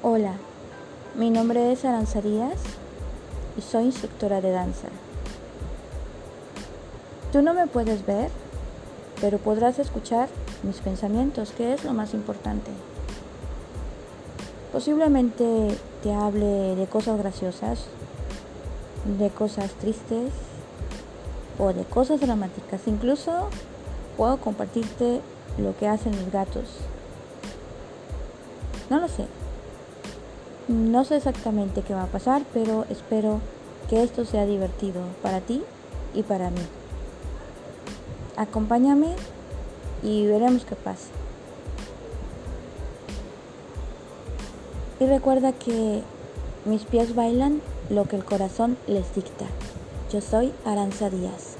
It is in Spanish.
Hola, mi nombre es Aranza Díaz y soy instructora de danza. Tú no me puedes ver, pero podrás escuchar mis pensamientos, que es lo más importante. Posiblemente te hable de cosas graciosas, de cosas tristes o de cosas dramáticas. Incluso puedo compartirte lo que hacen los gatos. No lo sé. No sé exactamente qué va a pasar, pero espero que esto sea divertido para ti y para mí. Acompáñame y veremos qué pasa. Y recuerda que mis pies bailan lo que el corazón les dicta. Yo soy Aranza Díaz.